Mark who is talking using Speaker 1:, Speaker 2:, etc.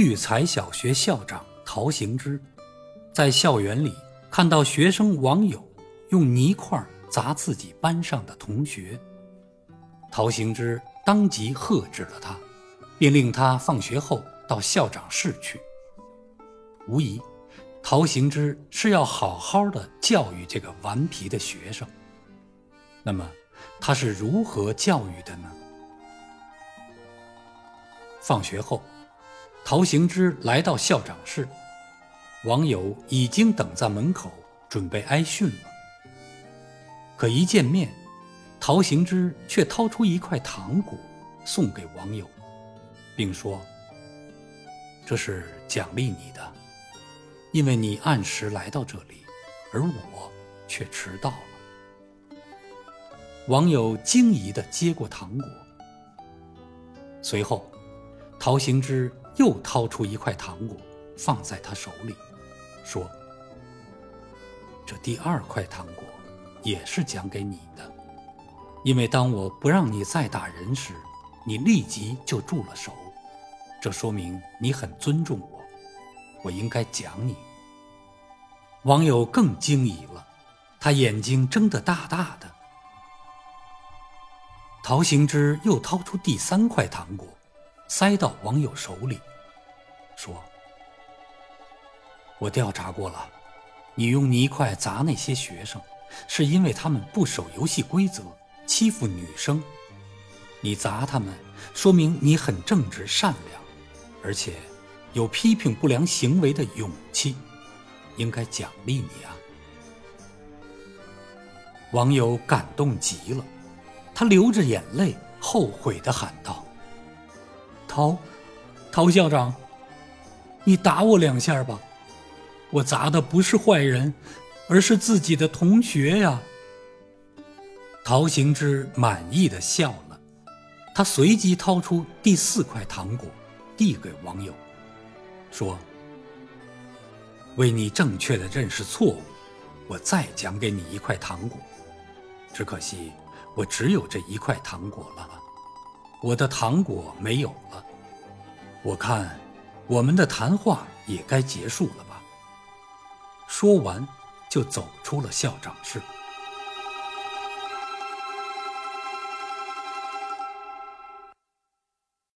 Speaker 1: 育才小学校长陶行知，在校园里看到学生王友用泥块砸自己班上的同学，陶行知当即喝止了他，并令他放学后到校长室去。无疑，陶行知是要好好的教育这个顽皮的学生。那么，他是如何教育的呢？放学后，陶行知来到校长室，网友已经等在门口，准备挨训了。可一见面，陶行知却掏出一块糖果送给网友，并说：“这是奖励你的，因为你按时来到这里，而我却迟到了。”网友惊疑地接过糖果，随后。陶行知又掏出一块糖果，放在他手里，说：“这第二块糖果也是奖给你的，因为当我不让你再打人时，你立即就住了手，这说明你很尊重我，我应该奖你。”网友更惊疑了，他眼睛睁得大大的。陶行知又掏出第三块糖果。塞到网友手里，说：“我调查过了，你用泥块砸那些学生，是因为他们不守游戏规则，欺负女生。你砸他们，说明你很正直善良，而且有批评不良行为的勇气，应该奖励你啊！”网友感动极了，他流着眼泪，后悔的喊道。陶，陶校长，你打我两下吧，我砸的不是坏人，而是自己的同学呀。陶行知满意的笑了，他随即掏出第四块糖果，递给网友，说：“为你正确的认识错误，我再奖给你一块糖果。只可惜我只有这一块糖果了。”我的糖果没有了，我看我们的谈话也该结束了吧。说完，就走出了校长室。